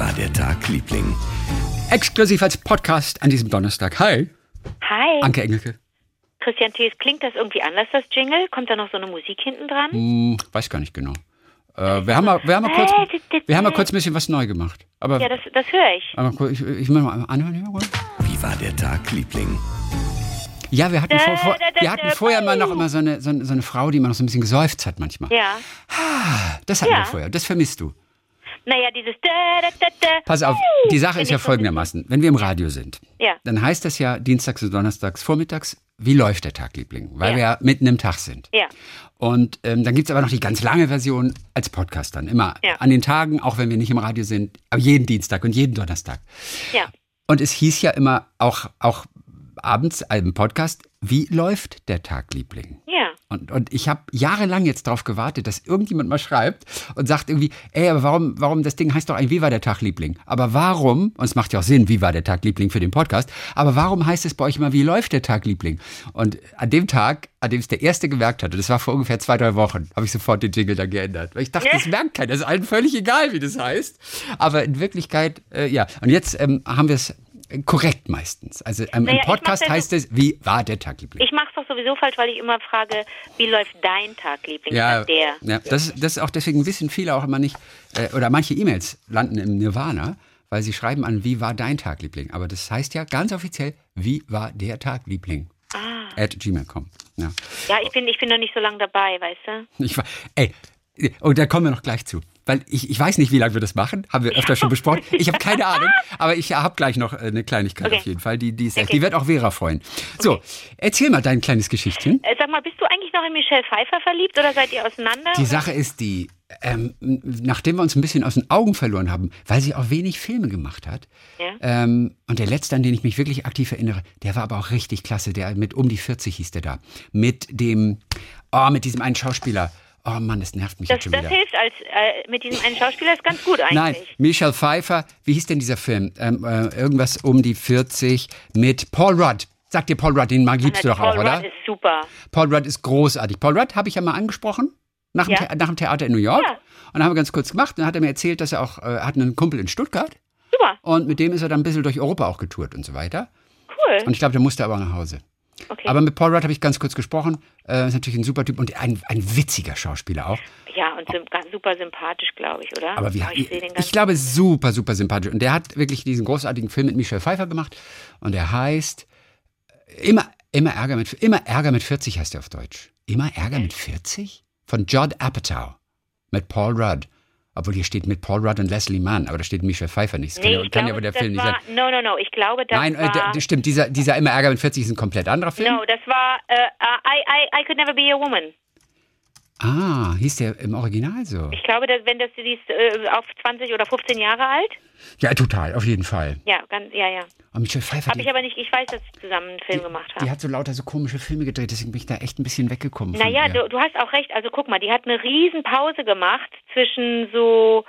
war der Tag, Liebling? Exklusiv als Podcast an diesem Donnerstag. Hi, Hi. Anke Engelke. Christian Thies, klingt das irgendwie anders, das Jingle? Kommt da noch so eine Musik hinten dran? Hm, weiß gar nicht genau. Äh, wir, haben mal, wir, haben mal kurz, wir haben mal kurz ein bisschen was neu gemacht. Aber, Ja, das, das höre ich. aber kurz- ich, ich will mal anhören. oder? Wie war der Tag, Liebling? Ja, wir hatten, vor, vor, wir hatten vorher mal noch immer so eine, so, eine, so eine Frau, die immer noch so ein bisschen geseufzt hat manchmal. Ja. Das hatten Ja. wir vorher. Das vermisst du. Naja, dieses da, da, da, da. Pass auf, die Sache ist ja folgendermaßen. Wenn wir im Radio sind, Ja. dann heißt das ja dienstags und donnerstags vormittags, wie läuft der Tag, Liebling? Weil Ja. wir ja mitten im Tag sind. Ja. Und ähm, dann gibt's aber noch die ganz lange Version als Podcast dann. Immer Ja. an den Tagen, auch wenn wir nicht im Radio sind, aber jeden Dienstag und jeden Donnerstag. Ja. Und es hieß ja immer auch, auch abends im Podcast, wie läuft der Tag, Liebling? Ja. Und, und ich habe jahrelang jetzt darauf gewartet, dass irgendjemand mal schreibt und sagt irgendwie, ey, aber warum, warum, das Ding heißt doch ein Wie war der Tag, Liebling? Aber warum, und es macht ja auch Sinn, wie war der Tag, Liebling für den Podcast, aber warum heißt es bei euch immer, wie läuft der Tag, Liebling? Und an dem Tag, an dem es der Erste gemerkt hatte, das war vor ungefähr zwei, drei Wochen, habe ich sofort den Jingle dann geändert. Weil ich dachte, das merkt keiner, das ist allen völlig egal, wie das heißt. Aber in Wirklichkeit, äh, ja. Und jetzt ähm, haben wir es korrekt meistens. Also ähm, Naja, im Podcast heißt es, wie war der Tag, Liebling? Ich mache es doch sowieso falsch, weil ich immer frage, wie läuft dein Tag, Liebling? Ja, der. ja das, das ist auch deswegen wissen viele auch immer nicht, äh, oder manche E-Mails landen im Nirvana, weil sie schreiben an, wie war dein Tag, Liebling? Aber das heißt ja ganz offiziell, wie war der Tag, Liebling? Ah. At gmail.com. Ja. Ja, ich bin, ich bin noch nicht so lange dabei, weißt du? Ich war, ey, und da kommen wir noch gleich zu. Weil ich, ich weiß nicht, wie lange wir das machen, haben wir öfter schon besprochen. Ich habe keine Ahnung, aber ich habe gleich noch äh, eine Kleinigkeit Okay. auf jeden Fall. Die, die, ist echt, Okay. die wird auch Vera freuen. So, erzähl mal dein kleines Geschichtchen. Äh, sag mal, bist du eigentlich noch in Michelle Pfeiffer verliebt oder seid ihr auseinander? Die Sache ist die, ähm, nachdem wir uns ein bisschen aus den Augen verloren haben, weil sie auch wenig Filme gemacht hat. Ja. Ähm, und der letzte, an den ich mich wirklich aktiv erinnere, der war aber auch richtig klasse. Der mit um die 40 hieß der da. Mit dem, oh, mit diesem einen Schauspieler. Oh Mann, das nervt mich das, jetzt schon das wieder. hilft als äh, mit diesem einen Schauspieler ist ganz gut eigentlich. Nein, Michelle Pfeiffer, wie hieß denn dieser Film? Ähm, äh, irgendwas um die 40 mit Paul Rudd. Sag dir Paul Rudd, den mag, liebst du doch Paul auch, oder? Rudd ist super. Paul Rudd ist großartig. Paul Rudd habe ich ja mal angesprochen, nach dem, Ja. The nach dem Theater in New York. Ja. Und dann haben wir ganz kurz gemacht. Dann hat er mir erzählt, dass er auch, äh, hat einen Kumpel in Stuttgart. Super, Und mit dem ist er dann ein bisschen durch Europa auch getourt und so weiter. cool. Und ich glaube, der musste aber nach Hause. Okay. Aber mit Paul Rudd habe ich ganz kurz gesprochen. Äh, ist natürlich ein super Typ und ein, ein witziger Schauspieler auch. ja, und sim super sympathisch, glaube ich, oder? Aber wie, ich, sehe den ich, ganz glaube, super, super sympathisch. Und der hat wirklich diesen großartigen Film mit Michelle Pfeiffer gemacht. Und der heißt äh, Immer, immer, Ärger, mit, immer Ärger mit 40 heißt er auf Deutsch. Immer Ärger mit 40? Von Judd Apatow. Mit Paul Rudd. Obwohl hier steht mit Paul Rudd und Leslie Mann, aber da steht Michelle Pfeiffer nicht. Das Nee, kann, ja, ich kann ja glaube, wohl der das Film nicht war, sein. No, no, no. Ich glaube, das Nein, äh, war... der, der stimmt, dieser, dieser Immer Ärger mit 40 ist ein komplett anderer Film. no, das war äh, I, I, I Could Never Be a Woman. Ah, hieß der im Original so? Ich glaube, dass, wenn das die ist äh, auf 20 oder 15 Jahre alt. Ja, total, auf jeden Fall. Ja, ganz, ja, ja. Und Michelle Pfeiffer, Habe die, ich aber nicht, ich weiß, dass sie zusammen einen Film gemacht die haben. hat so lauter so komische Filme gedreht, deswegen bin ich da echt ein bisschen weggekommen. Naja, du, du hast auch recht. Also guck mal, die hat eine riesen Pause gemacht zwischen so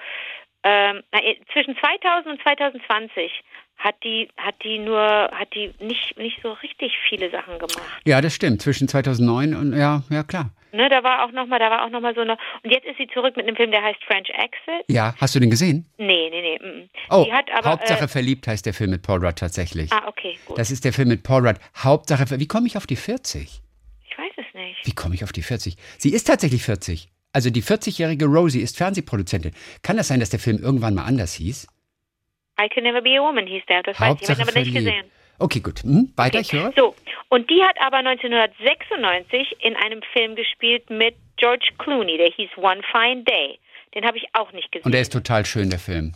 ähm, na, äh, zwischen 2000 und 2020 hat die hat die nur hat die nicht nicht so richtig viele Sachen gemacht. Ja, das stimmt. Zwischen 2009 und ja, ja klar. Ne, da war auch noch mal, da war auch noch mal so eine und jetzt ist sie zurück mit einem Film, der heißt French Exit. Ja, hast du den gesehen? Nee, nee, nee. mm. Oh, aber Hauptsache äh, verliebt heißt der Film mit Paul Rudd tatsächlich. Ah, okay, gut. Das ist der Film mit Paul Rudd. Hauptsache, wie komme ich auf die 40? ich weiß es nicht. Wie komme ich auf die 40? Sie ist tatsächlich 40. Also die 40-jährige Rosie ist Fernsehproduzentin. Kann das sein, dass der Film irgendwann mal anders hieß? I Could Never Be a Woman hieß der. Das weiß ich, habe ihn aber nicht verliebt. gesehen. Okay, gut. Hm, weiter, ich höre. So, und die hat aber 1996 in einem Film gespielt mit George Clooney, der hieß One Fine Day. Den habe ich auch nicht gesehen. Und der ist total schön, der Film.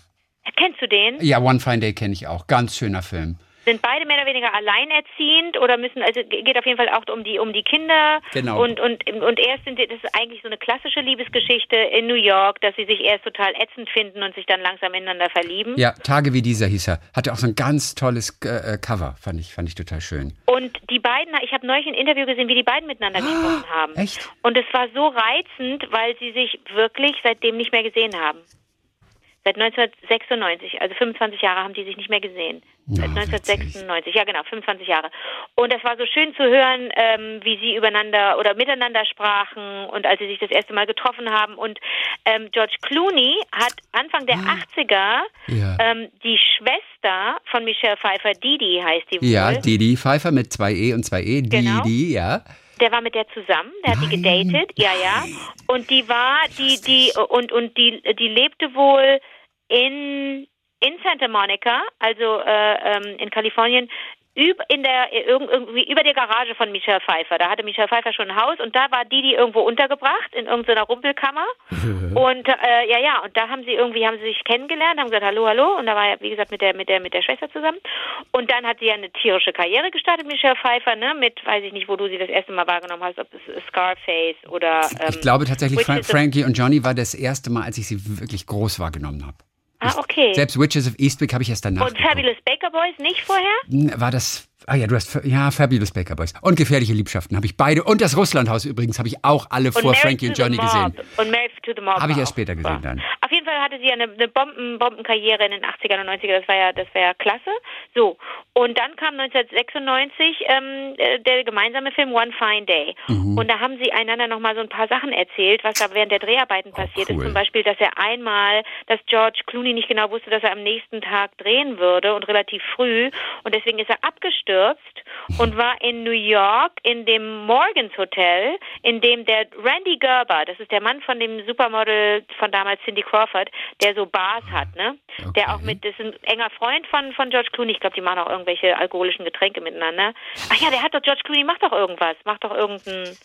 Kennst du den? Ja, One Fine Day kenne ich auch. Ganz schöner Film. Sind beide mehr oder weniger alleinerziehend oder müssen, also geht auf jeden Fall auch um die um die Kinder. Genau. Und und und erst sind die- das ist eigentlich so eine klassische Liebesgeschichte in New York, dass sie sich erst total ätzend finden und sich dann langsam ineinander verlieben. Ja, Tage wie dieser hieß er. Hatte auch so ein ganz tolles äh, äh, Cover. Fand ich, fand ich total schön. Und die beiden, ich habe neulich ein Interview gesehen, wie die beiden miteinander gesprochen haben. echt? Und es war so reizend, weil sie sich wirklich seitdem nicht mehr gesehen haben. Seit 1996, also 25 Jahre haben die sich nicht mehr gesehen. Seit Na, 1996, ja genau, 25 Jahre. Und das war so schön zu hören, ähm, wie sie übereinander oder miteinander sprachen und als sie sich das erste Mal getroffen haben. Und ähm, George Clooney hat Anfang der 80er Ah. Ja. ähm, die Schwester von Michelle Pfeiffer, Didi heißt die wohl. Ja, Didi Pfeiffer mit zwei E und zwei E. Genau. Didi, ja. Der war mit der zusammen, der hat die Nein. gedatet, ja, ja. Und die war, die, die, und, und die, die lebte wohl in, in Santa Monica, also äh, ähm, in Kalifornien, in der, irg- irgendwie über der Garage von Michelle Pfeiffer. Da hatte Michelle Pfeiffer schon ein Haus und da war Didi irgendwo untergebracht in irgendeiner Rumpelkammer. und äh, ja, ja, und da haben sie irgendwie, haben sie sich kennengelernt, haben gesagt, hallo, hallo. Und da war er, wie gesagt, mit der, mit der, mit der Schwester zusammen. Und dann hat sie ja eine tierische Karriere gestartet, Michelle Pfeiffer, ne, mit, weiß ich nicht, wo du sie das erste Mal wahrgenommen hast, ob es Scarface oder, ähm, Ich glaube tatsächlich, Fra Frankie und Johnny war das erste Mal, als ich sie wirklich groß wahrgenommen habe. Ah, okay. Selbst Witches of Eastwick habe ich erst danach Und Fabulous Baker Boys nicht vorher? War das, ah ja, du hast, ja, Fabulous Baker Boys. Und Gefährliche Liebschaften habe ich beide. Und das Russlandhaus übrigens habe ich auch alle vor Married Frankie und Johnny gesehen. Und Married to the Mob. Habe ich war erst später gesehen super. dann. Auf jeden Fall hatte sie ja eine, eine Bomben, Bombenkarriere in den 80ern und 90ern. Das war ja, das war ja klasse. So. Und dann kam 1996 ähm, äh, der gemeinsame Film One Fine Day. Mhm. Und da haben sie einander nochmal so ein paar Sachen erzählt, was da während der Dreharbeiten passiert Oh, cool. ist. Zum Beispiel, dass er einmal, dass George Clooney nicht genau wusste, dass er am nächsten Tag drehen würde und relativ früh. Und deswegen ist er abgestürzt und war in New York in dem Morgans Hotel, in dem der Randy Gerber, das ist der Mann von dem Supermodel von damals Cindy Crawford, der so Bars hat, ne? Der auch mit, das ist ein enger Freund von, von George Clooney. Ich glaube, die machen auch irgendwelche alkoholischen Getränke miteinander. Ach ja, der hat doch, George Clooney macht doch irgendwas. Macht doch irgendein,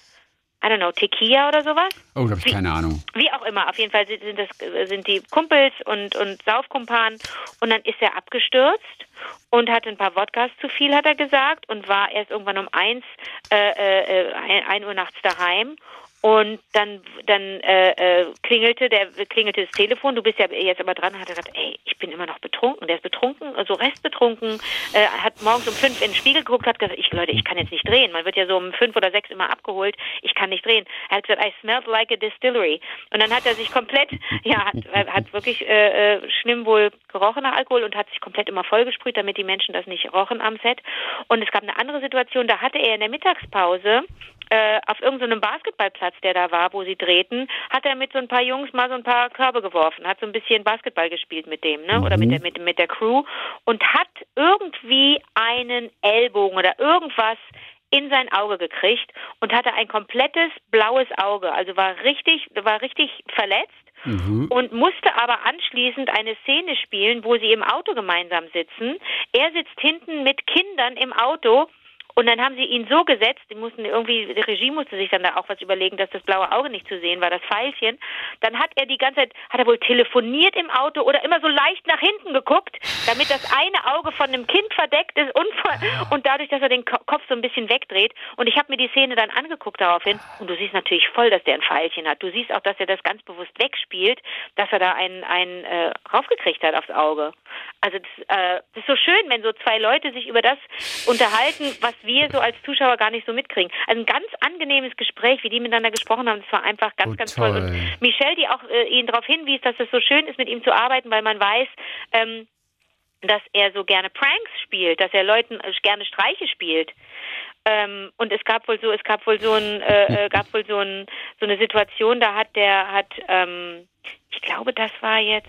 I don't know, Tequila oder sowas? Oh, da habe ich keine Ahnung. Wie auch immer, auf jeden Fall sind, sind das sind die Kumpels und und Saufkumpanen und dann ist er abgestürzt und hatte ein paar Wodkas zu viel, hat er gesagt, und war erst irgendwann um eins äh, äh, ein, ein Uhr nachts daheim. Und dann, dann äh, äh, klingelte der klingelte das Telefon. Du bist ja jetzt aber dran. Hat er gesagt, ey, ich bin immer noch betrunken. Der ist betrunken, also restbetrunken. Äh, hat morgens um fünf in den Spiegel geguckt, hat gesagt, ich Leute, ich kann jetzt nicht drehen. Man wird ja so um fünf oder sechs immer abgeholt. Ich kann nicht drehen. Er hat gesagt, I smelled like a distillery. Und dann hat er sich komplett, ja, hat, hat wirklich äh, äh, schlimm wohl gerochen nach Alkohol und hat sich komplett immer vollgesprüht, damit die Menschen das nicht rochen am Set. Und es gab eine andere Situation, da hatte er in der Mittagspause äh, auf irgendeinem Basketballplatz, der da war, wo sie drehten, hat er mit so ein paar Jungs mal so ein paar Körbe geworfen, hat so ein bisschen Basketball gespielt mit dem, ne? Oder mit der mit, mit der Crew und hat irgendwie einen Ellbogen oder irgendwas in sein Auge gekriegt und hatte ein komplettes blaues Auge, also war richtig, war richtig verletzt und musste aber anschließend eine Szene spielen, wo sie im Auto gemeinsam sitzen. Er sitzt hinten mit Kindern im Auto und dann haben sie ihn so gesetzt, die mussten irgendwie, die Regie musste sich dann da auch was überlegen, dass das blaue Auge nicht zu sehen war, das Pfeilchen. Dann hat er die ganze Zeit, hat er wohl telefoniert im Auto oder immer so leicht nach hinten geguckt, damit das eine Auge von einem Kind verdeckt ist und, und dadurch, dass er den Ko- Kopf so ein bisschen wegdreht. Und ich habe mir die Szene dann angeguckt daraufhin und du siehst natürlich voll, dass der ein Pfeilchen hat. Du siehst auch, dass er das ganz bewusst wegspielt, dass er da einen, einen äh, raufgekriegt hat aufs Auge. Also das, äh, das ist so schön, wenn so zwei Leute sich über das unterhalten, was wir so als Zuschauer gar nicht so mitkriegen. Also ein ganz angenehmes Gespräch, wie die miteinander gesprochen haben, das war einfach ganz, Oh, ganz toll. toll. Und Michelle, die auch äh, ihn darauf hinwies, dass es so schön ist, mit ihm zu arbeiten, weil man weiß, ähm, dass er so gerne Pranks spielt, dass er Leuten äh, gerne Streiche spielt. Ähm, und es gab wohl so, es gab wohl so ein, äh, äh, gab wohl so ein, so eine Situation, da hat der, hat, ähm, ich glaube, das war jetzt,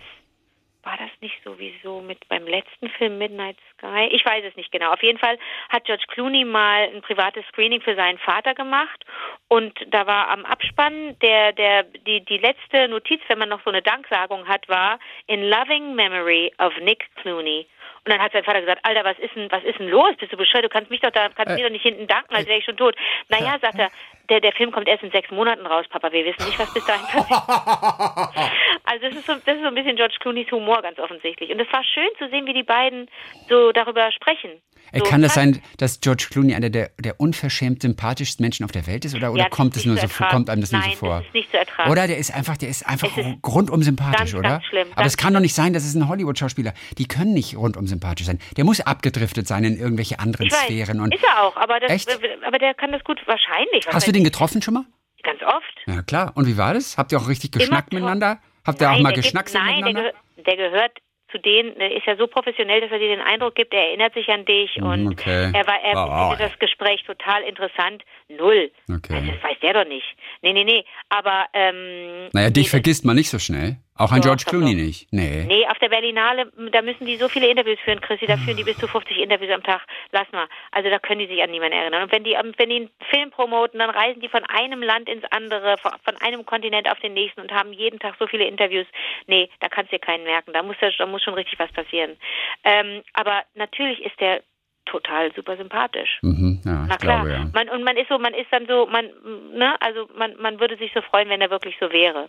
war das nicht sowieso mit beim letzten Film Midnight Sky? Ich weiß es nicht genau. Auf jeden Fall hat George Clooney mal ein privates Screening für seinen Vater gemacht und da war am Abspann der der die die letzte Notiz, wenn man noch so eine Danksagung hat, war in loving memory of Nick Clooney. Und dann hat sein Vater gesagt, Alter, was ist denn, was ist denn los? Bist du bescheuert? Du kannst mich doch da, kannst mir doch nicht hinten danken, als wäre ich schon tot. Naja, sagt er, der, der Film kommt erst in sechs Monaten raus, Papa. Wir wissen nicht, was bis dahin passiert. Also das ist so, das ist so ein bisschen George Clooneys Humor ganz offensichtlich. Und es war schön zu sehen, wie die beiden so darüber sprechen. So kann das sein, dass George Clooney einer der, der unverschämt sympathischsten Menschen auf der Welt ist? Oder, oder Ja, das kommt es nur so vor, kommt einem das nur Nein, so vor? das ist nicht zu ertragen. Oder der ist einfach, der ist einfach Es ist rundum sympathisch, ganz, oder? ganz schlimm, Aber es kann doch nicht sein, das ist ein Hollywood-Schauspieler. Die können nicht rundum sympathisch sein. Der muss abgedriftet sein in irgendwelche anderen ich weiß, Sphären. Und ist er auch, aber, das, aber der kann das gut wahrscheinlich. Hast du weiß den getroffen schon mal? Ganz oft. Ja, klar. Und wie war das? Habt ihr auch richtig geschnackt miteinander? Habt ihr auch Nein, mal der gibt- geschnackt Nein, der, miteinander? der gehört zu denen, der ist ja so professionell, dass er dir den Eindruck gibt, er erinnert sich an dich und Mm, okay. er war, er findet das Gespräch total interessant. Null. Okay. Also, das weiß der doch nicht. Nee, nee, nee. Aber, ähm. Naja, dich nee, vergisst man nicht so schnell. Auch ein George Clooney nicht. Nee. Nee, auf der Berlinale, da müssen die so viele Interviews führen, Chrissy, da führen die bis zu 50 Interviews am Tag. Lass mal. Also da können die sich an niemanden erinnern. Und wenn die, am- wenn die einen Film promoten, dann reisen die von einem Land ins andere, von einem Kontinent auf den nächsten und haben jeden Tag so viele Interviews. Nee, da kannst du dir keinen merken. Da muss, da muss schon richtig was passieren. Ähm, aber natürlich ist der total super sympathisch. Mhm, ja, Na ich klar. glaube, ja. Man, und man ist so, man ist dann so, man, ne, also man, man würde sich so freuen, wenn er wirklich so wäre.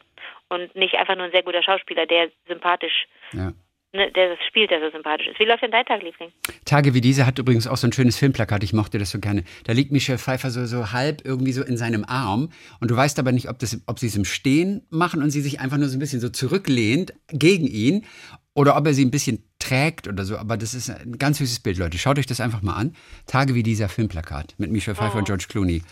Und nicht einfach nur ein sehr guter Schauspieler, der sympathisch, ja. ne, der das spielt, der so sympathisch ist. Wie läuft denn dein Tag, Liebling? Tage wie diese hat übrigens auch so ein schönes Filmplakat. Ich mochte das so gerne. Da liegt Michelle Pfeiffer so, so halb irgendwie so in seinem Arm. Und du weißt aber nicht, ob, das, ob sie es im Stehen machen und sie sich einfach nur so ein bisschen so zurücklehnt gegen ihn oder ob er sie ein bisschen trägt oder so. Aber das ist ein ganz süßes Bild, Leute. Schaut euch das einfach mal an. Tage wie dieser Filmplakat mit Michelle Pfeiffer und George Clooney.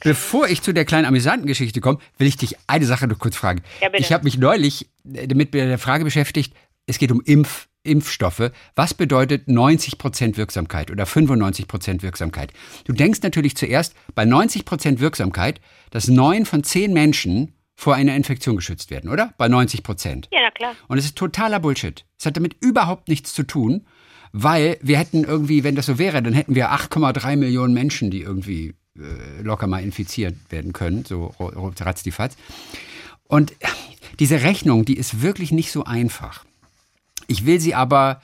Bevor ich zu der kleinen amüsanten Geschichte komme, will ich dich eine Sache noch kurz fragen. Ja, ich habe mich neulich äh, damit mit der Frage beschäftigt, es geht um Impf, Impfstoffe. Was bedeutet 90% Wirksamkeit oder 95% Wirksamkeit? Du denkst natürlich zuerst bei 90% Wirksamkeit, dass neun von zehn Menschen vor einer Infektion geschützt werden, oder? Bei 90%. Ja, na klar. Und es ist totaler Bullshit. Es hat damit überhaupt nichts zu tun, weil wir hätten irgendwie, wenn das so wäre, dann hätten wir 8,3 Millionen Menschen, die irgendwie äh, locker mal infiziert werden können, so ratzdifatz. Und äh, diese Rechnung, die ist wirklich nicht so einfach. Ich will sie aber,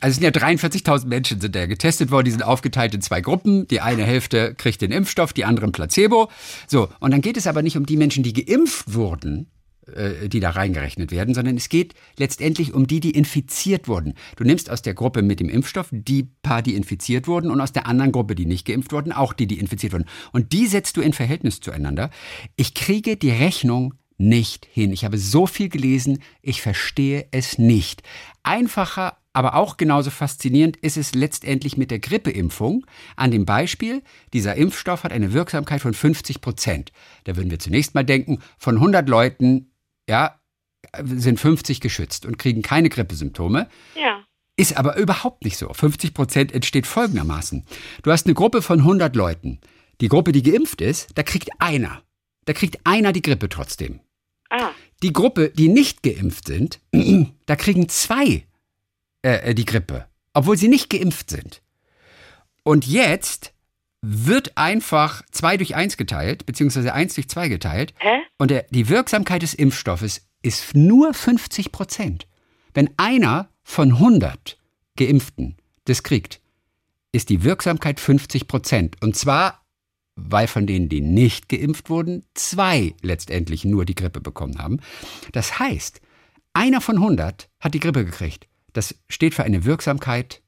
also es sind ja 43.000 Menschen sind da getestet worden, die sind aufgeteilt in zwei Gruppen. Die eine Hälfte kriegt den Impfstoff, die anderen Placebo. So, und dann geht es aber nicht um die Menschen, die geimpft wurden, äh, die da reingerechnet werden, sondern es geht letztendlich um die, die infiziert wurden. Du nimmst aus der Gruppe mit dem Impfstoff die paar, die infiziert wurden und aus der anderen Gruppe, die nicht geimpft wurden, auch die, die infiziert wurden. Und die setzt du in Verhältnis zueinander. Ich kriege die Rechnung nicht hin. Ich habe so viel gelesen, ich verstehe es nicht. Einfacher, aber auch genauso faszinierend ist es letztendlich mit der Grippeimpfung. An dem Beispiel, dieser Impfstoff hat eine Wirksamkeit von 50 Prozent. Da würden wir zunächst mal denken, von 100 Leuten, ja, sind 50 geschützt und kriegen keine Grippesymptome. Ja. Ist aber überhaupt nicht so. 50 Prozent entsteht folgendermaßen. Du hast eine Gruppe von 100 Leuten. Die Gruppe, die geimpft ist, da kriegt einer. Da kriegt einer die Grippe trotzdem. Die Gruppe, die nicht geimpft sind, da kriegen zwei äh, die Grippe, obwohl sie nicht geimpft sind. Und jetzt wird einfach zwei durch eins geteilt, beziehungsweise eins durch zwei geteilt. hä? Und der, die Wirksamkeit des Impfstoffes ist nur 50 Prozent. Wenn einer von 100 Geimpften das kriegt, ist die Wirksamkeit 50 Prozent. Und zwar, weil von denen, die nicht geimpft wurden, zwei letztendlich nur die Grippe bekommen haben. Das heißt, einer von 100 hat die Grippe gekriegt. Das steht für eine Wirksamkeit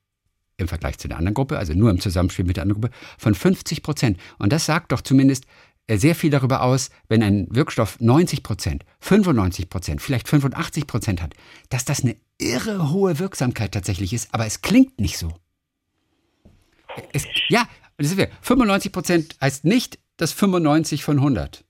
im Vergleich zu der anderen Gruppe, also nur im Zusammenspiel mit der anderen Gruppe, von 50 Prozent. Und das sagt doch zumindest äh, sehr viel darüber aus, wenn ein Wirkstoff 90 Prozent, 95 Prozent, vielleicht 85 Prozent hat, dass das eine irre hohe Wirksamkeit tatsächlich ist, aber es klingt nicht so. Es, ja, das ist wir. 95 Prozent heißt nicht, dass 95 von 100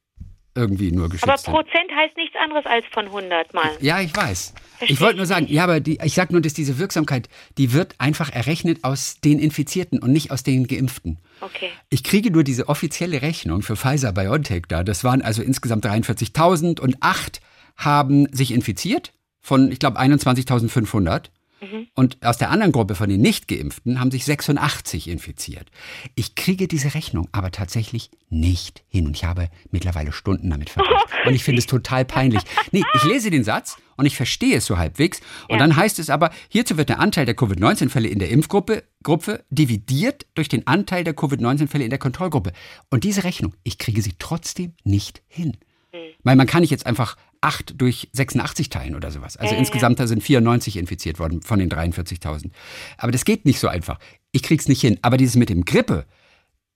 irgendwie nur geschützt Aber sind. Prozent heißt nichts anderes als von 100 Mal. Ja, ich weiß. Versteh ich wollte nur sagen, ja, aber die, ich sag nur, dass diese Wirksamkeit, die wird einfach errechnet aus den Infizierten und nicht aus den Geimpften. Okay. Ich kriege nur diese offizielle Rechnung für Pfizer BioNTech da. Das waren also insgesamt 43.000 und acht haben sich infiziert von, ich glaube, 21.500. Und aus der anderen Gruppe von den Nicht-Geimpften haben sich 86 infiziert. Ich kriege diese Rechnung aber tatsächlich nicht hin. Und ich habe mittlerweile Stunden damit verbracht. und ich finde es total peinlich. Nee, ich lese den Satz und ich verstehe es so halbwegs. Und Ja. dann heißt es aber, hierzu wird der Anteil der Covid-19-Fälle in der Impfgruppe Gruppe dividiert durch den Anteil der Covid-19-Fälle in der Kontrollgruppe. Und diese Rechnung, ich kriege sie trotzdem nicht hin. Weil man kann nicht jetzt einfach 8 durch 86 teilen oder sowas. Also ja, insgesamt da sind 94 infiziert worden von den 43.000. Aber das geht nicht so einfach. Ich krieg's nicht hin. Aber dieses mit dem Grippe,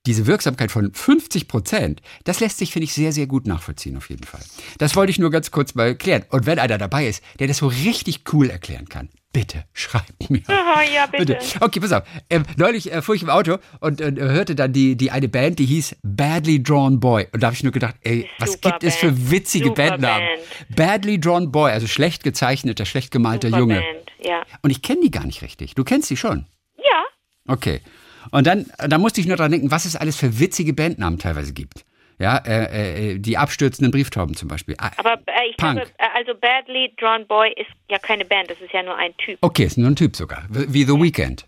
diese Wirksamkeit von 50 Prozent, das lässt sich, finde ich, sehr, sehr gut nachvollziehen, auf jeden Fall. Das wollte ich nur ganz kurz mal erklären. Und wenn einer dabei ist, der das so richtig cool erklären kann, Bitte, schreib mir. Oh, ja, bitte. Okay, pass auf. Ähm, neulich äh, fuhr ich im Auto und äh, hörte dann die, die eine Band, die hieß Badly Drawn Boy. Und da habe ich nur gedacht, ey, was Super gibt es für Band. witzige Super Bandnamen? Band. Badly Drawn Boy, also schlecht gezeichneter, schlecht gemalter Super Junge. Band, Ja. Und ich kenne die gar nicht richtig. Du kennst die schon. Ja. Okay. Und dann, da musste ich nur dran denken, was es alles für witzige Bandnamen teilweise gibt. Ja, äh, äh, die abstürzenden Brieftauben zum Beispiel. Ah, Aber äh, ich Punk. glaube, äh, also Badly Drawn Boy ist ja keine Band, das ist ja nur ein Typ. Okay, ist nur ein Typ sogar. Wie The Weeknd,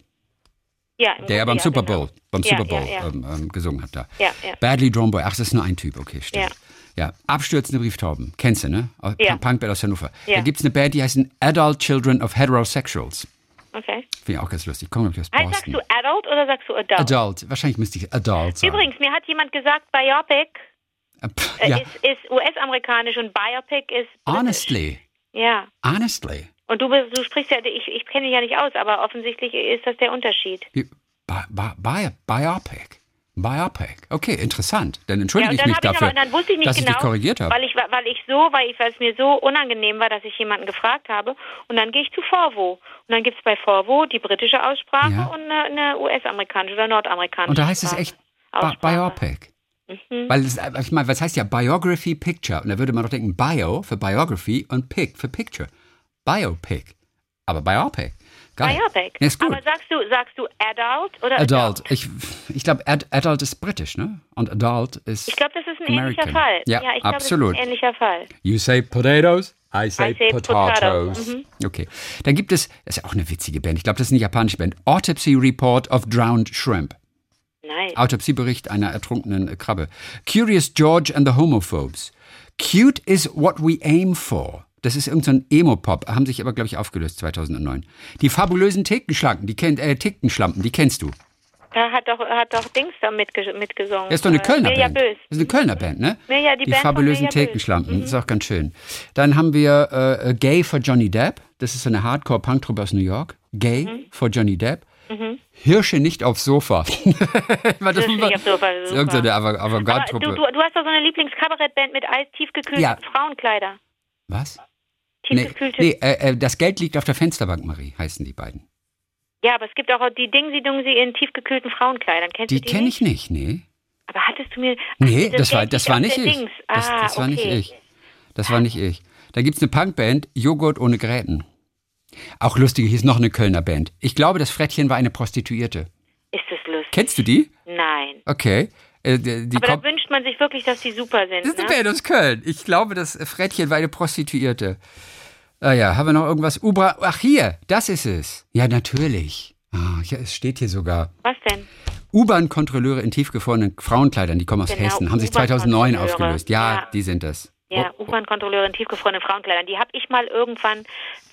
Ja, der ja beim Super genau. Bowl, beim Ja, Super Bowl Ja, ja. Ähm, ähm, gesungen hat da. Ja, ja. Badly Drawn Boy, ach, das ist nur ein Typ, okay, stimmt. Ja. Abstürzende Brieftauben, kennst du, ne? Aus- Ja. Punkband aus Hannover. Ja. Da gibt es eine Band, die heißen Adult Children of Heterosexuals. Okay. Finde ich auch ganz lustig. Glaube ich, aus Heißt, sagst Boston. du Adult oder sagst du Adult? Adult, wahrscheinlich müsste ich Adult sagen. Übrigens, mir hat jemand gesagt, Biopic Äh, pff, äh, ja, ist, ist US-amerikanisch und Biopic ist britisch. honestly, Ja. honestly. Und du, bist- du sprichst ja, ich, ich kenne dich ja nicht aus, aber offensichtlich ist das der Unterschied. Bi bi bi Biopic. Biopic. Okay, interessant. Dann Ja, entschuldige ich dann, mich hab ich dafür, aber, dann wusste ich nicht dass genau, ich dich korrigiert habe. weil ich weil ich so, weil, ich, weil es mir so unangenehm war, dass ich jemanden gefragt habe. Und dann gehe ich zu Forvo. Und dann gibt es bei Forvo die britische Aussprache Ja. und eine, eine US-amerikanische oder nordamerikanische. Und da heißt es Sprache. echt Bi Aussprache. Biopic. Mhm. Weil es, ich meine, was heißt ja Biography Picture? Und da würde man doch denken Bio für Biography und Pic für Picture. Biopic. Aber Biopic. Geil. Biopic. Ja, ist gut. Aber sagst du, sagst du Adult oder Adult. Ich, ich glaube, Ad, Adult ist britisch, ne? Und Adult ist. Ich glaube, das ist ein American. ähnlicher Fall. Ja, ich glaube, absolut. das ist ein ähnlicher Fall. You say potatoes, I say, I say potatoes. potatoes. Mhm. Okay. Dann gibt es, das ist ja auch eine witzige Band, ich glaube, das ist eine japanische Band, Autopsy Report of Drowned Shrimp. Nice. Autopsiebericht einer ertrunkenen Krabbe. Curious George and the Homophobes. Cute is what we aim for. Das ist irgendein so Emo-Pop, haben sich aber, glaube ich, aufgelöst 2009. Die fabulösen Thektenschlanken, die kennt, äh, Thektenschlampen, die kennst du. Da hat doch, hat doch Dings da mitge mitgesungen. Das ist doch eine Kölner Mirja Band. Bös. Das ist eine Kölner Band, ne? Mirja, die die Band fabulösen Bös. Mhm. Das ist auch ganz schön. Dann haben wir äh, äh, Gay for Johnny Depp. Das ist so eine Hardcore-Punk-Truppe aus New York. Gay Mhm. for Johnny Depp. Hirsche nicht aufs Sofa. Das Hirsche nicht aufs Sofa, super. irgendeine Ava- Aber du, Avantgarde-Truppe. du, du hast doch so eine Lieblingskabarettband mit tiefgekühlten Ja. Frauenkleider. Was? Nee, Tiefgekühlte. nee äh, äh, das Geld liegt auf der Fensterbank, Marie, heißen die beiden. Ja, aber es gibt auch die Dingsi Dungsi in tiefgekühlten Frauenkleidern. Kennst Die du die kenne ich nicht, nee. Aber hattest du mir. Nee, Ach, das war, Geld das war nicht ich. Das, ah, das war nicht okay. ich. Das war nicht ich. Da gibt es eine Punkband, Joghurt ohne Gräten. Auch lustige, hieß noch eine Kölner Band. Ich glaube, das Frettchen war eine Prostituierte. Ist das lustig? Kennst du die? Nein. Okay. Äh, die, die Aber da wünscht man sich wirklich, dass die super sind. das ist ne? Band aus Köln. Ich glaube, das Frettchen war eine Prostituierte. Ah ja, haben wir noch irgendwas? Ubra, ach hier, das ist es. Ja, natürlich. Ah, ja, es steht hier sogar. Was denn? U-Bahn-Kontrolleure in tiefgefrorenen Frauenkleidern, die kommen aus Genau, Hessen, haben sich 2009 U-Bahn-Kontrolleure. aufgelöst. Ja, Ja. die sind das. Ja, Oh, U-Bahn-Kontrolleure in tiefgefrorenen Frauenkleidern. Die habe ich mal irgendwann,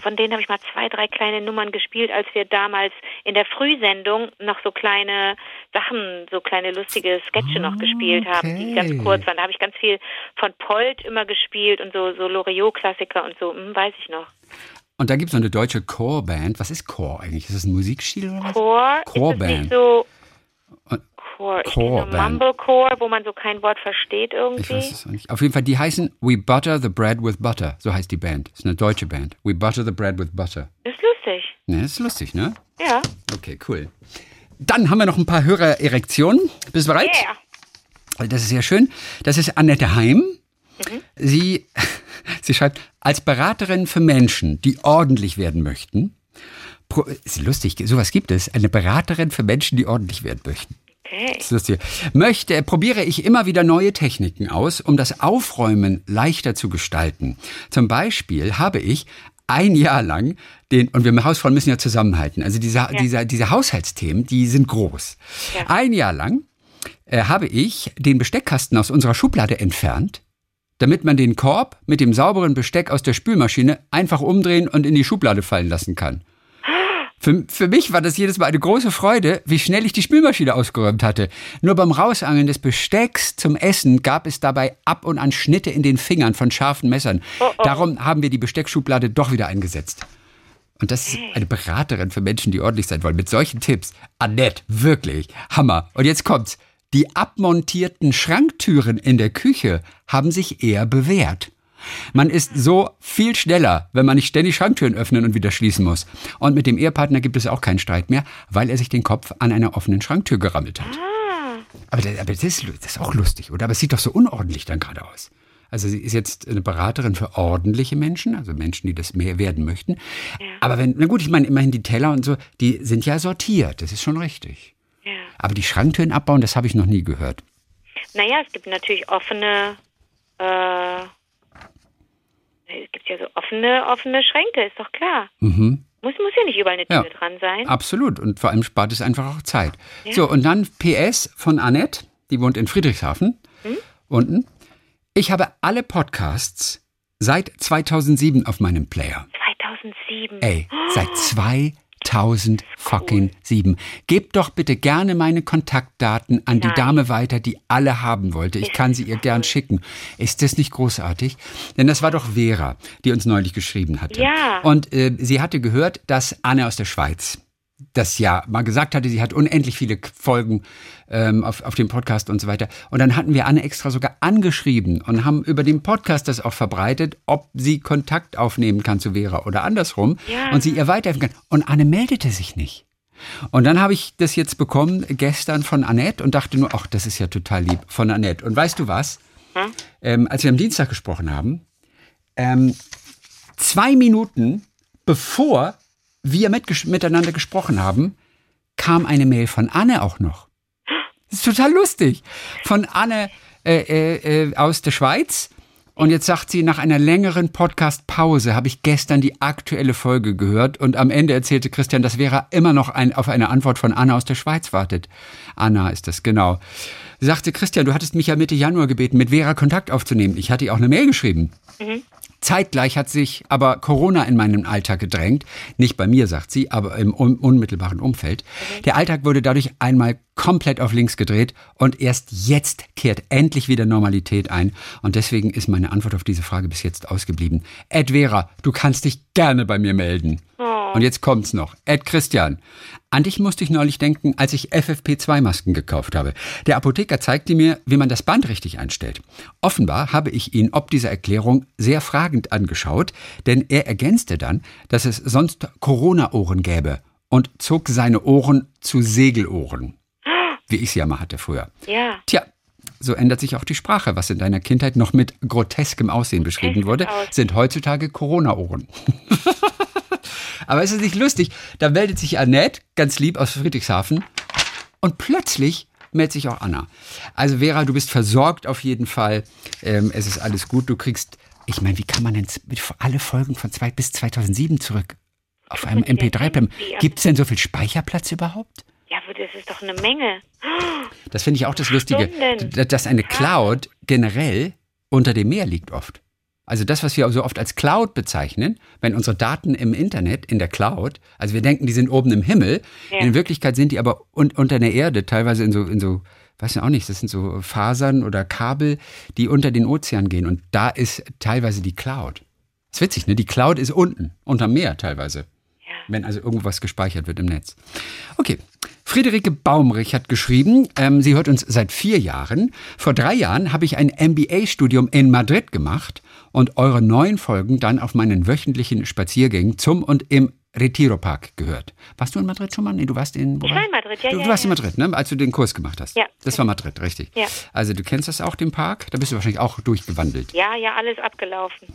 von denen habe ich mal zwei, drei kleine Nummern gespielt, als wir damals in der Frühsendung noch so kleine Sachen, so kleine lustige Sketche noch gespielt haben, die ganz Ah, okay. kurz waren. Da habe ich ganz viel von Polt immer gespielt und so, so Loriot-Klassiker und so, hm, weiß ich noch. Und da gibt es noch eine deutsche Chorband. Was ist Chor eigentlich? Ist das ein Musikstil oder was? Chor, ist Chorband. nicht so Und- Chor, ich kenne Mumblecore, wo man so kein Wort versteht Ich irgendwie. weiß es auch nicht. Auf jeden Fall, die heißen We Butter the Bread with Butter. So heißt die Band. ist eine deutsche Band. We Butter the Bread with Butter. Ist lustig. Ne, ist lustig, ne? Ja. Okay, cool. Dann haben wir noch ein paar Hörer-Erektionen. Bist du bereit? Yeah. Das ist sehr schön. Das ist Annette Heim. Sie, sie schreibt, als Beraterin für Menschen, die ordentlich werden möchten, ist lustig, sowas gibt es, eine Beraterin für Menschen, die ordentlich werden möchten. Okay. Das ist lustig. Möchte, probiere ich immer wieder neue Techniken aus, um das Aufräumen leichter zu gestalten. Zum Beispiel habe ich ein Jahr lang den, und wir Hausfrauen müssen ja zusammenhalten, also diese, diese, diese Haushaltsthemen, die sind groß. Ja. Ein Jahr lang äh, habe ich den Besteckkasten aus unserer Schublade entfernt, damit man den Korb mit dem sauberen Besteck aus der Spülmaschine einfach umdrehen und in die Schublade fallen lassen kann. Für, für mich war das jedes Mal eine große Freude, wie schnell ich die Spülmaschine ausgeräumt hatte. Nur beim Rausangeln des Bestecks zum Essen gab es dabei ab und an Schnitte in den Fingern von scharfen Messern. Darum haben wir die Besteckschublade doch wieder eingesetzt. Und das ist eine Beraterin für Menschen, die ordentlich sein wollen. Mit solchen Tipps. Annette, wirklich. Hammer. Und jetzt kommt's. Die abmontierten Schranktüren in der Küche haben sich eher bewährt. Man ist so viel schneller, wenn man nicht ständig Schranktüren öffnen und wieder schließen muss. Und mit dem Ehepartner gibt es auch keinen Streit mehr, weil er sich den Kopf an einer offenen Schranktür gerammelt hat. Aber, das, aber das, ist, das ist auch lustig, oder? Aber es sieht doch so unordentlich dann gerade aus. Also sie ist jetzt eine Beraterin für ordentliche Menschen, also Menschen, die das mehr werden möchten. Aber wenn, na gut, ich meine, immerhin die Teller und so, die sind ja sortiert, das ist schon richtig. Ja. Aber die Schranktüren abbauen, das habe ich noch nie gehört. Naja, es gibt natürlich offene, äh, es gibt ja so offene, offene Schränke, ist doch klar. Mhm. Muss, muss ja nicht überall eine Ja. Tür dran sein. Absolut. Und vor allem spart es einfach auch Zeit. So, und dann PS von Annette, die wohnt in Friedrichshafen, unten. Ich habe alle Podcasts seit 2007 auf meinem Player. 2007. Ey, seit 2000 fucking sieben. Gebt doch bitte gerne meine Kontaktdaten an die Nein. Dame weiter, die alle haben wollte. Ich kann sie ihr gern schicken. Ist das nicht großartig? Denn das war doch Vera, die uns neulich geschrieben hatte. Ja. Und äh, sie hatte gehört, dass Anne aus der Schweiz das ja mal gesagt hatte, sie hat unendlich viele Folgen ähm, auf, auf dem Podcast und so weiter. Und dann hatten wir Anne extra sogar angeschrieben und haben über den Podcast das auch verbreitet, ob sie Kontakt aufnehmen kann zu Vera oder andersrum Ja. und sie ihr weiterhelfen kann. Und Anne meldete sich nicht. Und dann habe ich das jetzt bekommen gestern von Annette und dachte nur, ach, das ist ja total lieb von Annette. Und weißt du was? Ähm, als wir am Dienstag gesprochen haben, ähm, zwei Minuten bevor wir mitges- miteinander gesprochen haben, kam eine Mail von Anne auch noch. Das ist total lustig. Von Anne äh, äh, äh, aus der Schweiz. Und jetzt sagt sie, nach einer längeren Podcast-Pause habe ich gestern die aktuelle Folge gehört und am Ende erzählte Christian, dass Vera immer noch ein, auf eine Antwort von Anna aus der Schweiz wartet. Anna ist das, genau. Sagte, Christian, du hattest mich ja Mitte Januar gebeten, mit Vera Kontakt aufzunehmen. Ich hatte ihr auch eine Mail geschrieben. Zeitgleich hat sich aber Corona in meinen Alltag gedrängt. Nicht bei mir, sagt sie, aber im un unmittelbaren Umfeld. Der Alltag wurde dadurch einmal komplett auf links gedreht und erst jetzt kehrt endlich wieder Normalität ein. Und deswegen ist meine Antwort auf diese Frage bis jetzt ausgeblieben. Ed Vera, du kannst dich gerne bei mir melden. Und jetzt kommt's noch. Ed Christian. An dich musste ich neulich denken, als ich FFP2-Masken gekauft habe. Der Apotheker zeigte mir, wie man das Band richtig einstellt. Offenbar habe ich ihn ob dieser Erklärung sehr fragend angeschaut, denn er ergänzte dann, dass es sonst Corona-Ohren gäbe und zog seine Ohren zu Segelohren. Wie ich sie ja mal hatte früher. Ja. Tja, so ändert sich auch die Sprache. Was in deiner Kindheit noch mit groteskem Aussehen beschrieben wurde, sind heutzutage Corona-Ohren. Aber ist es nicht lustig? Da meldet sich Annette, ganz lieb aus Friedrichshafen, und plötzlich meldet sich auch Anna. Also Vera, du bist versorgt auf jeden Fall. Ähm, es ist alles gut. Du kriegst, ich meine, wie kann man denn alle Folgen von zwei, bis 2007 zurück auf einem MP3 bleiben? irgendwie? Gibt es denn so viel Speicherplatz überhaupt? Ja, aber das ist doch eine Menge. Das finde ich auch das Lustige, Stunden. dass eine Cloud generell unter dem Meer liegt oft. Also das, was wir so oft als Cloud bezeichnen, wenn unsere Daten im Internet, in der Cloud, also wir denken, die sind oben im Himmel, Ja. in Wirklichkeit sind die aber un unter der Erde, teilweise in so, in so, weiß ja auch nicht, das sind so Fasern oder Kabel, die unter den Ozean gehen und da ist teilweise die Cloud. ist witzig, ne? Die Cloud ist unten, unterm Meer teilweise wenn also irgendwas gespeichert wird im Netz. Okay. Friederike Baumrich hat geschrieben, ähm, sie hört uns seit vier Jahren. Vor drei Jahren habe ich ein MBA-Studium in Madrid gemacht und eure neuen Folgen dann auf meinen wöchentlichen Spaziergängen zum und im Retiro Park gehört. Warst du in Madrid schon mal? Nee, du warst in. wo Ich war in Madrid, ja, Du, ja, warst in ja. Madrid, ne? Als du den Kurs gemacht hast. Ja. Das war Madrid, richtig. Ja. Also du kennst das auch, den Park? Da bist du wahrscheinlich auch durchgewandelt. Ja, ja, alles abgelaufen.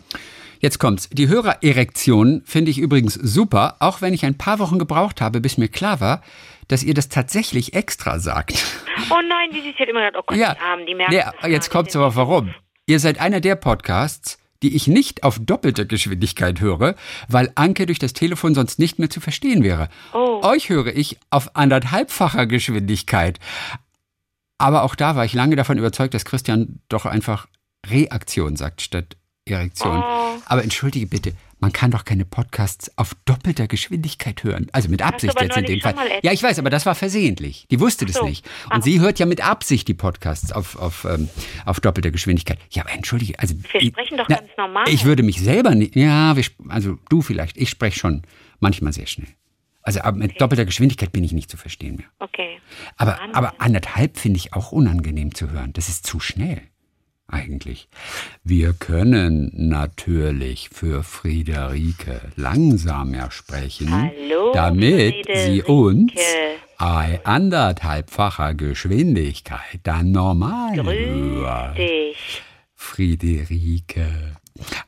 Jetzt kommt's. Die Hörererektion finde ich übrigens super, auch wenn ich ein paar Wochen gebraucht habe, bis mir klar war, dass ihr das tatsächlich extra sagt. Oh nein, die sich hat immer gedacht, oh Gott, ja. die Armen, die merken gar jetzt kommt's aber warum. Ihr seid einer der Podcasts, die ich nicht auf doppelte Geschwindigkeit höre, weil Anke durch das Telefon sonst nicht mehr zu verstehen wäre. Oh. Euch höre ich auf anderthalbfacher Geschwindigkeit. Aber auch da war ich lange davon überzeugt, dass Christian doch einfach Reaktion sagt statt Erektion. Oh. Aber entschuldige bitte, man kann doch keine Podcasts auf doppelter Geschwindigkeit hören. Also mit Absicht jetzt in dem Fall. Ja, ich weiß, aber das war versehentlich. Die wusste das so. nicht. Und sie hört ja mit Absicht die Podcasts auf, auf, ähm, auf doppelter Geschwindigkeit. Ja, aber entschuldige, also. Wir ich- sprechen doch ganz normal. Ich würde mich selber nicht. Ja, wir, also du vielleicht. Ich spreche schon manchmal sehr schnell. Also mit doppelter Geschwindigkeit bin ich nicht zu verstehen mehr. Okay. Aber, Wahnsinn. aber anderthalb finde ich auch unangenehm zu hören. Das ist zu schnell. Eigentlich. Wir können natürlich für Friederike langsamer sprechen, Hallo, damit sie Friederike. uns bei anderthalbfacher Geschwindigkeit dann normal hört. Dich. Friederike.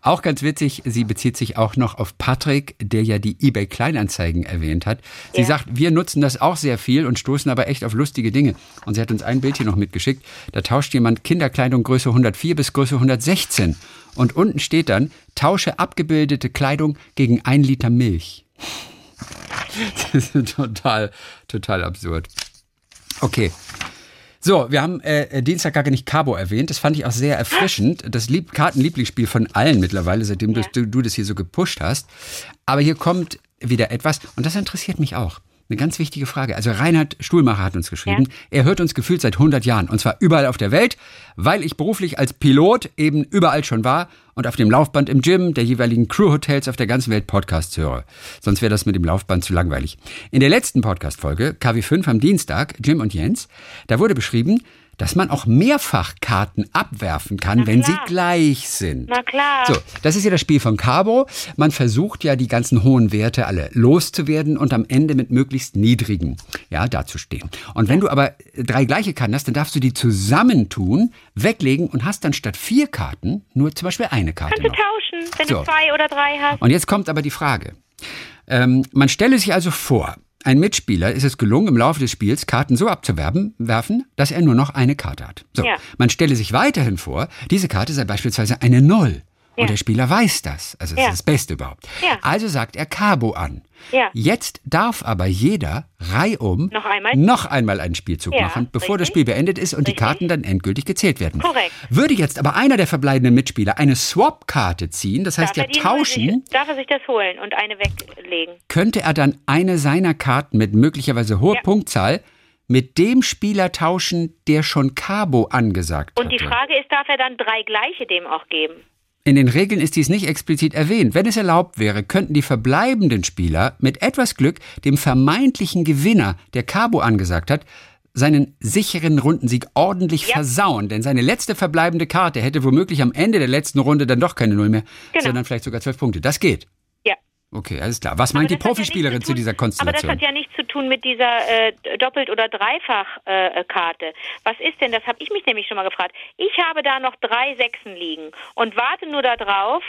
Auch ganz witzig, sie bezieht sich auch noch auf Patrick, der ja die eBay Kleinanzeigen erwähnt hat. Sie Ja. sagt, wir nutzen das auch sehr viel und stoßen aber echt auf lustige Dinge. Und sie hat uns ein Bild hier noch mitgeschickt. Da tauscht jemand Kinderkleidung Größe 104 bis Größe 116. Und unten steht dann, tausche abgebildete Kleidung gegen ein Liter Milch. Das ist total, total absurd. Okay. So, wir haben äh, Dienstag gar nicht Cabo erwähnt. Das fand ich auch sehr erfrischend. Das Lieb Kartenlieblingsspiel von allen mittlerweile, seitdem Ja. du, du das hier so gepusht hast. Aber hier kommt wieder etwas, und das interessiert mich auch. Eine ganz wichtige Frage. Also Reinhard Stuhlmacher hat uns geschrieben, er hört uns gefühlt seit 100 Jahren. Und zwar überall auf der Welt, weil ich beruflich als Pilot eben überall schon war und auf dem Laufband im Gym der jeweiligen Crew-Hotels auf der ganzen Welt Podcasts höre. Sonst wäre das mit dem Laufband zu langweilig. In der letzten Podcast-Folge, KW5 am Dienstag, Jim und Jens, da wurde beschrieben, dass man auch mehrfach Karten abwerfen kann, wenn sie klar. gleich sind. Na klar. So, das ist ja das Spiel von Cabo. Man versucht ja, die ganzen hohen Werte alle loszuwerden und am Ende mit möglichst niedrigen, ja, dazustehen. Und wenn du aber drei gleiche Karten hast, dann darfst du die zusammentun, weglegen und hast dann statt vier Karten nur zum Beispiel eine Karte Kannst du tauschen, wenn So. du zwei oder drei hast. Und jetzt kommt aber die Frage. Ähm, man stelle sich also vor, ein Mitspieler ist es gelungen, im Laufe des Spiels Karten so abzuwerfen, werfen, dass er nur noch eine Karte hat. So, Ja. man stelle sich weiterhin vor, diese Karte sei beispielsweise eine Null. Und Ja. der Spieler weiß das. Also das Ja. ist das Beste überhaupt. Ja. Also sagt er Cabo an. Jetzt darf aber jeder reihum Noch einmal? noch einmal einen Spielzug machen, bevor das richtig. Spiel beendet ist und die Richtig. Karten dann endgültig gezählt werden. Korrekt. Würde jetzt aber einer der verbleibenden Mitspieler eine Swap-Karte ziehen, das heißt darf, ja die tauschen, sich, darf er sich das holen und eine weglegen. könnte er dann eine seiner Karten mit möglicherweise hoher. Punktzahl mit dem Spieler tauschen, der schon Cabo angesagt Und die. Frage ist, darf er dann drei gleiche dem auch geben? In den Regeln ist dies nicht explizit erwähnt. Wenn es erlaubt wäre, könnten die verbleibenden Spieler mit etwas Glück dem vermeintlichen Gewinner, der Cabo angesagt hat, seinen sicheren Rundensieg ordentlich Ja. versauen. Denn seine letzte verbleibende Karte hätte womöglich am Ende der letzten Runde dann doch keine Null mehr, Genau. sondern vielleicht sogar zwölf Punkte. Das geht. Ja. Okay, alles klar. Was meint die ja Profispielerin nichts zu tun- dieser Aber das Konstellation? hat ja nichts zu tun mit dieser äh, Doppelt- oder Dreifach-Karte. Äh, Karte. Was ist denn, das habe ich mich nämlich schon mal gefragt. Ich habe da noch drei Sechsen liegen und warte nur darauf,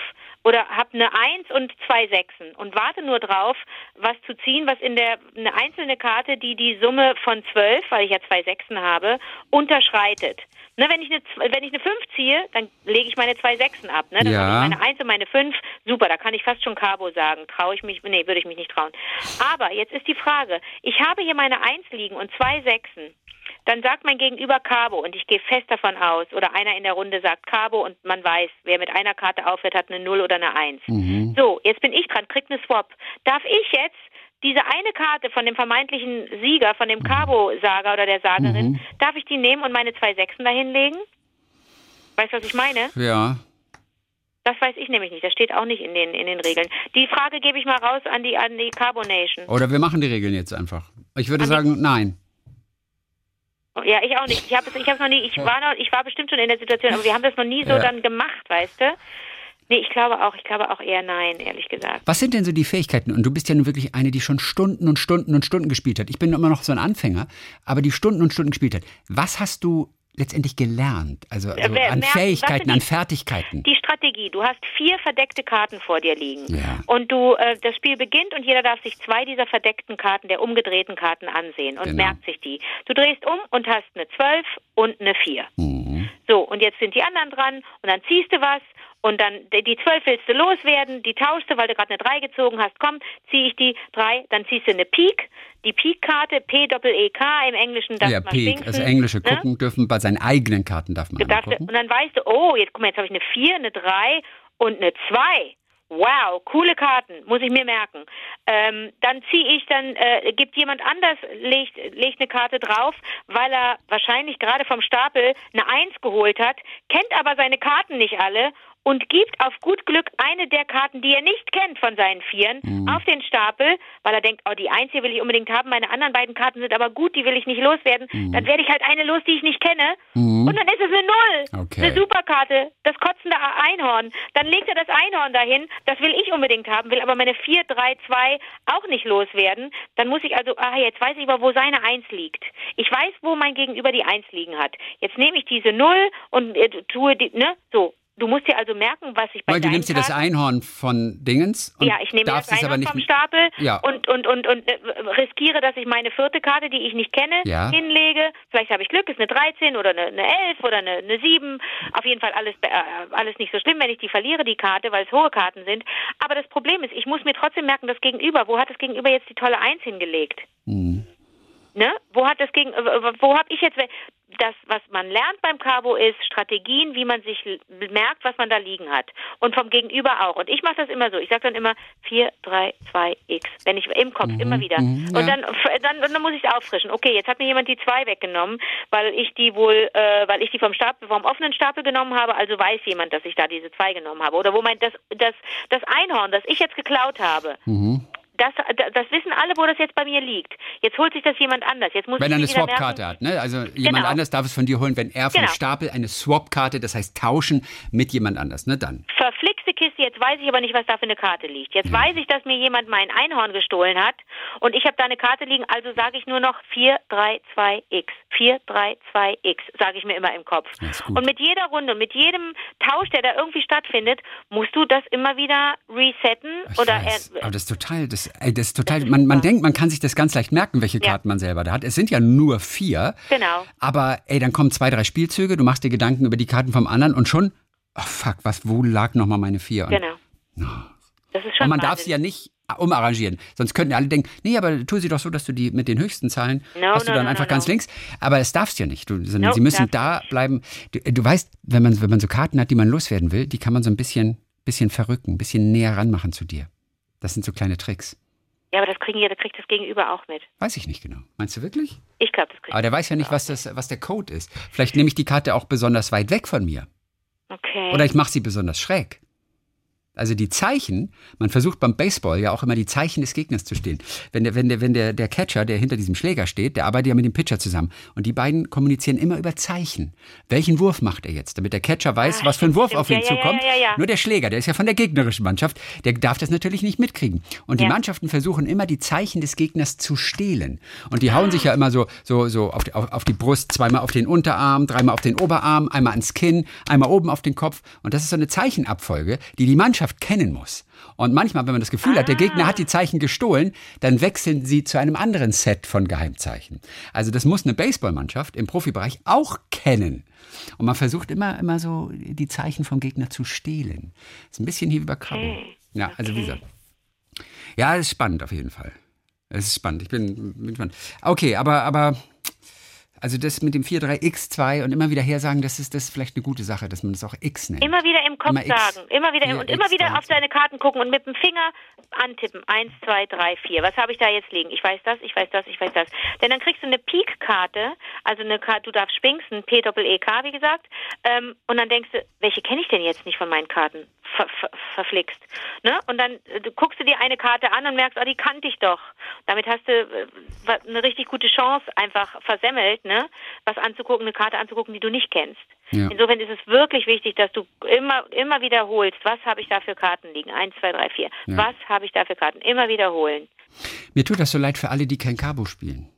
oder habe eine Eins und zwei Sechsen und warte nur drauf, was zu ziehen, was in der eine einzelne Karte, die die Summe von zwölf, weil ich ja zwei Sechsen habe, unterschreitet. Ne, wenn ich eine wenn ich eine fünf ziehe, dann lege ich meine zwei Sechsen ab. Ne? Dann Ja. habe ich meine eins und meine fünf. Super, da kann ich fast schon Cabo sagen. Traue ich mich? Nee, würde ich mich nicht trauen. Aber jetzt ist die Frage: Ich habe hier meine eins liegen und zwei Sechsen. Dann sagt mein Gegenüber Cabo und ich gehe fest davon aus, oder einer in der Runde sagt Cabo und man weiß, wer mit einer Karte aufhört, hat eine Null oder eine Eins. Mhm. So, jetzt bin ich dran, krieg eine Swap. Darf ich jetzt diese eine Karte von dem vermeintlichen Sieger, von dem Cabo-Sager oder der Sagerin, darf ich die nehmen und meine zwei Sechsen dahinlegen? Weißt du, was ich meine? Ja. Das weiß ich nämlich nicht. Das steht auch nicht in den, in den Regeln. Die Frage gebe ich mal raus an die, an die Carbonation. Oder wir machen die Regeln jetzt einfach. Ich würde An sagen, nein. Ja, ich auch nicht. Ich habe es ich hab's noch nie, ich war noch, ich war bestimmt schon in der Situation, aber wir haben das noch nie so Ja. dann gemacht, weißt du? Nee, ich glaube auch, ich glaube auch eher nein, ehrlich gesagt. Was sind denn so die Fähigkeiten? Und du bist ja nun wirklich eine, die schon Stunden und Stunden und Stunden gespielt hat. Ich bin immer noch so ein Anfänger, aber die Stunden und Stunden gespielt hat. Was hast du letztendlich gelernt? Also, also wer- an merken, Fähigkeiten, sind an die- Fertigkeiten. Die Strategie, du hast vier verdeckte Karten vor dir liegen. Ja. Und du, äh, das Spiel beginnt und jeder darf sich zwei dieser verdeckten Karten, der umgedrehten Karten ansehen und Genau. merkt sich die. Du drehst um und hast eine 12 und eine 4. Mhm. So, und jetzt sind die anderen dran und dann ziehst du was und dann die 12 willst du loswerden, die tauschst du, weil du gerade eine 3 gezogen hast. Komm, ziehe ich die 3, dann ziehst du eine Pik, die Pik-Karte, P-Doppel-E-K im Englischen, das ja, Peak. schwingsen, Also englische ne? gucken dürfen, bei seinen eigenen Karten darf man Darfst und dann weißt du, oh, jetzt guck mal, jetzt habe ich eine 4, eine 3 und eine 2. Wow, coole Karten, muss ich mir merken. Ähm, dann ziehe ich, dann äh, gibt jemand anders, legt, legt eine Karte drauf, weil er wahrscheinlich gerade vom Stapel eine 1 geholt hat, kennt aber seine Karten nicht alle und gibt auf gut Glück eine der Karten, die er nicht kennt von seinen Vieren, Mhm. auf den Stapel, weil er denkt, oh, die Eins hier will ich unbedingt haben, meine anderen beiden Karten sind aber gut, die will ich nicht loswerden. Mhm. Dann werde ich halt eine los, die ich nicht kenne. Und dann ist es eine Null. Okay. Eine Superkarte, das kotzende Einhorn. Dann legt er das Einhorn dahin, das will ich unbedingt haben, will aber meine 4, 3, 2 auch nicht loswerden. Dann muss ich also, ah, jetzt weiß ich aber, wo seine Eins liegt. Ich weiß, wo mein Gegenüber die Eins liegen hat. Jetzt nehme ich diese Null und äh, tue die, ne, so. Du musst dir also merken, was ich bei Weil du nimmst dir das Einhorn von Dingens und ja, ich nehme darfst das es aber Einhorn nicht. vom Stapel Ja. und, und, und, und äh, riskiere, dass ich meine vierte Karte, die ich nicht kenne, Ja. hinlege. Vielleicht habe ich Glück, ist eine 13 oder eine, eine 11 oder eine, eine 7. Auf jeden Fall alles, äh, alles nicht so schlimm, wenn ich die verliere, die Karte, weil es hohe Karten sind. Aber das Problem ist, ich muss mir trotzdem merken, das Gegenüber, wo hat das Gegenüber jetzt die tolle 1 hingelegt? Mhm. Ne? Wo hat das gegen, wo habe ich jetzt das, was man lernt beim Cabo ist Strategien, wie man sich merkt, was man da liegen hat und vom Gegenüber auch. Und ich mache das immer so. Ich sage dann immer 4, 3, 2, X, wenn ich im Kopf immer wieder. mhm, und ja. dann, dann, dann muss ich es auffrischen. Okay, jetzt hat mir jemand die 2 weggenommen, weil ich die wohl, äh, weil ich die vom Stapel, vom offenen Stapel genommen habe. Also weiß jemand, dass ich da diese 2 genommen habe. Oder wo mein das, das, das Einhorn, das ich jetzt geklaut habe. Mhm. Das, das wissen alle, wo das jetzt bei mir liegt. Jetzt holt sich das jemand anders. Jetzt muss Wenn er eine Swap-Karte hat, ne? Also jemand Genau. anders darf es von dir holen, wenn er vom Genau. Stapel eine Swap-Karte, das heißt tauschen mit jemand anders, ne? Dann. Verflixte Kiste, jetzt weiß ich aber nicht, was da für eine Karte liegt. Jetzt weiß ich, dass mir jemand mein Einhorn gestohlen hat und ich habe da eine Karte liegen, also sage ich nur noch 432X. 432X, sage ich mir immer im Kopf. Und mit jeder Runde, mit jedem Tausch, der da irgendwie stattfindet, musst du das immer wieder resetten Ich oder weiß, er, aber das ist total, das, das ist total, man, man denkt, man kann sich das ganz leicht merken, welche Ja. Karten man selber da hat. Es sind ja nur vier. Genau. Aber ey, dann kommen zwei, drei Spielzüge, du machst dir Gedanken über die Karten vom anderen und schon, ach fuck, was, wo lag nochmal meine vier? Und, genau. Das ist schon und man darf sie ja nicht umarrangieren. Sonst könnten alle denken, nee, aber tu sie doch so, dass du die mit den höchsten Zahlen No, hast du no, dann no, einfach ganz links. Aber es darfst du ja nicht. Du, sondern sie müssen da bleiben. Du, du weißt, wenn man, wenn man so Karten hat, die man loswerden will, die kann man so ein bisschen, bisschen verrücken, ein bisschen näher ranmachen zu dir. Das sind so kleine Tricks. Ja, aber das kriegen ja, das kriegt das Gegenüber auch mit. Weiß ich nicht genau. Meinst du wirklich? Ich glaube, das kriegt Aber der weiß ja nicht, was, das, was der Code ist. Vielleicht nehme ich die Karte auch besonders weit weg von mir. Okay. Oder ich mache sie besonders schräg. Also die Zeichen, man versucht beim Baseball ja auch immer die Zeichen des Gegners zu stehen. Wenn der, wenn der, wenn der, der Catcher, der hinter diesem Schläger steht, der arbeitet ja mit dem Pitcher zusammen. Und die beiden kommunizieren immer über Zeichen. Welchen Wurf macht er jetzt? Damit der Catcher weiß, Ah, was für ein Wurf stimmt. auf ihn Ja, zukommt. ja, ja. Nur der Schläger, der ist ja von der gegnerischen Mannschaft, der darf das natürlich nicht mitkriegen. Und die. Mannschaften versuchen immer die Zeichen des Gegners zu stehlen. Und die hauen sich ja immer so, so, so auf die, auf, auf die Brust, zweimal auf den Unterarm, dreimal auf den Oberarm, einmal ans Kinn, einmal oben auf den Kopf. Und das ist so eine Zeichenabfolge, die die Mannschaft kennen muss. Und manchmal, wenn man das Gefühl hat, der Gegner hat die Zeichen gestohlen, dann wechseln sie zu einem anderen Set von Geheimzeichen. Also das muss eine Baseballmannschaft im Profibereich auch kennen. Und man versucht immer, immer so die Zeichen vom Gegner zu stehlen. ist ein bisschen hier wie bei. Okay. Ja, also wie gesagt. Ja, es ist spannend auf jeden Fall. Es ist spannend. Ich bin, bin gespannt. Okay, aber, aber also das mit dem 4-3-X2 und immer wieder her sagen, das ist, das vielleicht eine gute Sache, dass man das auch X nennt. Immer wieder im Kopf Immer X. sagen. Immer wieder im, und immer X wieder auf deine Karten gucken und mit dem Finger antippen. Eins, zwei, drei, vier. Was habe ich da jetzt liegen? Ich weiß das, ich weiß das, ich weiß das. Denn dann kriegst du eine Peak-Karte, also eine Karte, du darfst spinksen, P-Doppel-E-K, wie gesagt. Ähm, und dann denkst du, welche kenne ich denn jetzt nicht von meinen Karten? Ver, ver, verflixt. Ne? Und dann äh, du guckst du dir eine Karte an und merkst, oh, die kannte ich doch. Damit hast du äh, eine richtig gute Chance einfach versemmelt, ne? Was anzugucken, eine Karte anzugucken, die du nicht kennst. Ja. Insofern ist es wirklich wichtig, dass du immer, immer wiederholst, was habe ich da für Karten liegen? Eins, zwei, drei, vier. Ja. Was habe ich da für Karten? Immer wiederholen. Mir tut das so leid für alle, die kein Cabo spielen.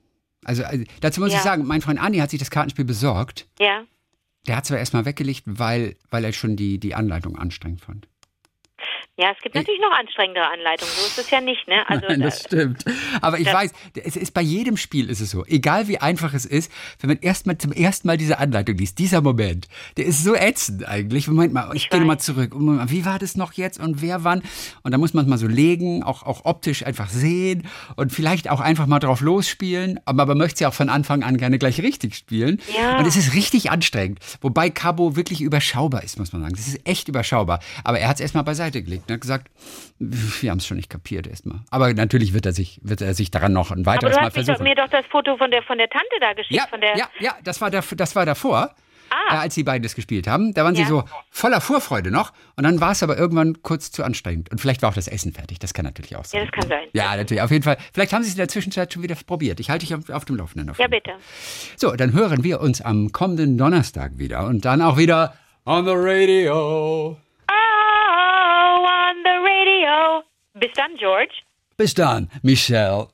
Also, also dazu muss Ja. ich sagen, mein Freund Ani hat sich das Kartenspiel besorgt. Ja. Der hat zwar erstmal weggelegt, weil, weil er schon die, die Anleitung anstrengend fand. Ja, es gibt natürlich noch anstrengendere Anleitungen. So ist es ja nicht, ne? Also, Nein, das stimmt. Aber ich weiß, es ist bei jedem Spiel ist es so. Egal wie einfach es ist, wenn man erstmal zum ersten Mal diese Anleitung liest, dieser Moment, der ist so ätzend eigentlich. Moment mal, ich, Ich gehe nochmal zurück. Mal, Wie war das noch jetzt und wer wann? Und da muss man es mal so legen, auch, auch optisch einfach sehen und vielleicht auch einfach mal drauf losspielen. Aber man möchte es ja auch von Anfang an gerne gleich richtig spielen. Ja. Und es ist richtig anstrengend. Wobei Cabo wirklich überschaubar ist, muss man sagen. Das ist echt überschaubar. Aber er hat es erstmal beiseite gelegt und hat gesagt, wir haben es schon nicht kapiert erstmal. Aber natürlich wird er sich, wird er sich daran noch ein aber weiteres du Mal hast doch, versuchen. mir doch das Foto von der von der Tante da geschickt, Ja, von der ja, ja, das war, der, das war davor. Ah. äh, als die beiden das gespielt haben. Da waren Ja. sie so voller Vorfreude noch. Und dann war es aber irgendwann kurz zu anstrengend. Und vielleicht war auch das Essen fertig. Das kann natürlich auch Ja, sein. das kann sein. Ja, natürlich. Auf jeden Fall. Vielleicht haben sie es in der Zwischenzeit schon wieder probiert. Ich halte dich auf, auf dem Laufenden. Auf Ja, bitte. so, dann hören wir uns am kommenden Donnerstag wieder und dann auch wieder on the radio. Bis dann, George. Bis dann, Michelle.